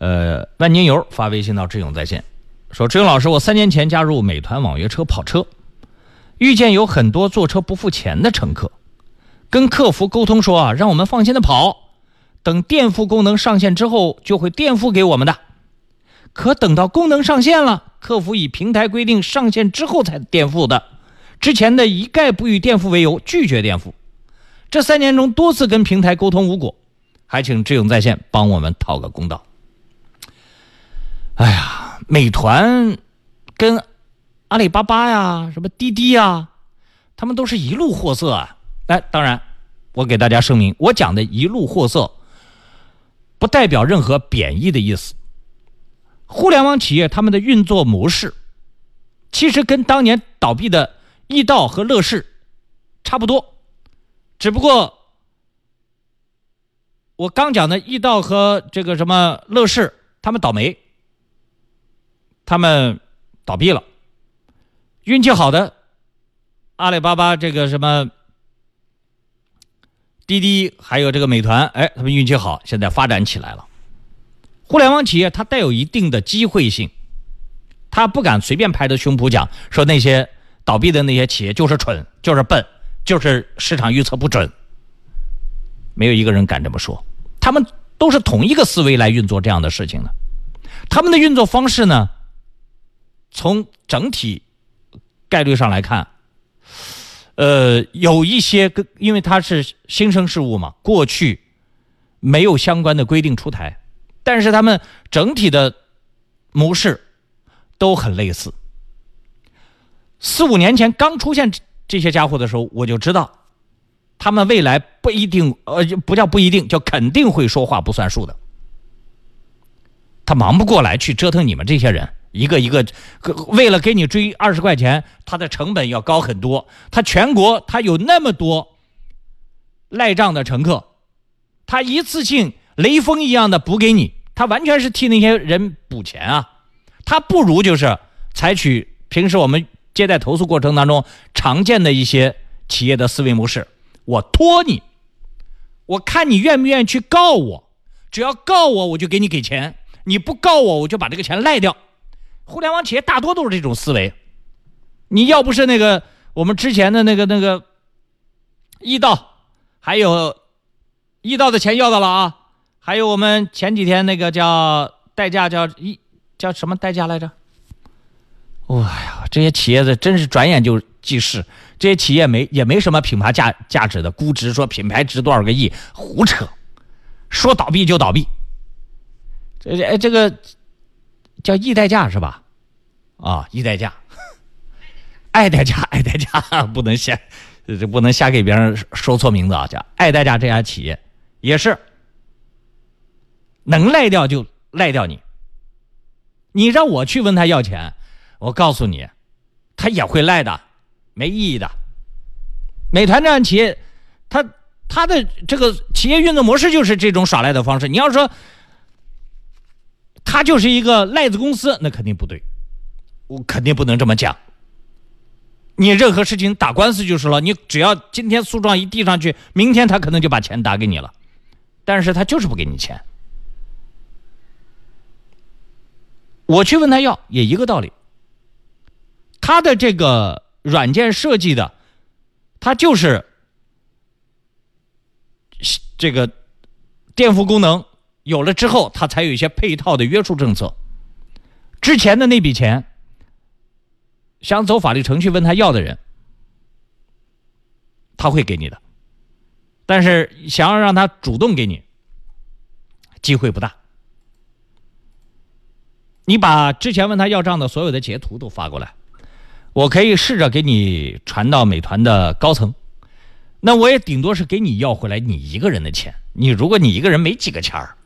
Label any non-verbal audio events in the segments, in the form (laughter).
呃，万金油发微信到志勇在线，说志勇老师，我三年前加入美团网约车跑车，遇见有很多坐车不付钱的乘客，跟客服沟通说啊，让我们放心的跑，等垫付功能上线之后就会垫付给我们的。可等到功能上线了，客服以平台规定上线之后才垫付的，之前的一概不予垫付为由拒绝垫付。这三年中多次跟平台沟通无果，还请志勇在线帮我们讨个公道。哎呀，美团跟阿里巴巴呀、什么滴滴呀，他们都是一路货色啊。哎，当然，我给大家声明，我讲的一路货色，不代表任何贬义的意思。互联网企业他们的运作模式，其实跟当年倒闭的易到和乐视差不多，只不过我刚讲的易到和这个什么乐视，他们倒霉。他们倒闭了，运气好的阿里巴巴这个什么滴滴，还有这个美团，哎，他们运气好，现在发展起来了。互联网企业它带有一定的机会性，他不敢随便拍着胸脯讲说那些倒闭的那些企业就是蠢，就是笨，就是市场预测不准，没有一个人敢这么说。他们都是同一个思维来运作这样的事情的，他们的运作方式呢？从整体概率上来看，呃，有一些跟因为它是新生事物嘛，过去没有相关的规定出台，但是他们整体的模式都很类似。四五年前刚出现这些家伙的时候，我就知道他们未来不一定，呃，不叫不一定，叫肯定会说话不算数的。他忙不过来去折腾你们这些人。一个一个，为了给你追二十块钱，他的成本要高很多。他全国他有那么多赖账的乘客，他一次性雷锋一样的补给你，他完全是替那些人补钱啊。他不如就是采取平时我们接待投诉过程当中常见的一些企业的思维模式。我托你，我看你愿不愿意去告我，只要告我，我就给你给钱；你不告我，我就把这个钱赖掉。互联网企业大多都是这种思维，你要不是那个我们之前的那个那个易到，还有易到的钱要到了啊，还有我们前几天那个叫代驾叫一叫什么代驾来着？哇呀，这些企业的真是转眼就即逝，这些企业没也没什么品牌价价值的估值，说品牌值多少个亿，胡扯，说倒闭就倒闭，这这哎这个。叫易代驾是吧？啊，易代驾，(laughs) 爱代驾，(laughs) 爱代驾 (laughs) 不能瞎，这不能瞎给别人说错名字啊！叫爱代驾这家企业也是能赖掉就赖掉你。你让我去问他要钱，我告诉你，他也会赖的，没意义的。美团这样企业，他他的这个企业运作模式就是这种耍赖的方式。你要说。他就是一个赖子公司，那肯定不对，我肯定不能这么讲。你任何事情打官司就是了，你只要今天诉状一递上去，明天他可能就把钱打给你了，但是他就是不给你钱。我去问他要也一个道理，他的这个软件设计的，他就是这个垫付功能。有了之后，他才有一些配套的约束政策。之前的那笔钱，想走法律程序问他要的人，他会给你的；但是想要让他主动给你，机会不大。你把之前问他要账的所有的截图都发过来，我可以试着给你传到美团的高层。那我也顶多是给你要回来你一个人的钱。你如果你一个人没几个钱儿。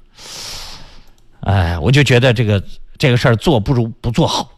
哎，我就觉得这个这个事儿做不如不做好。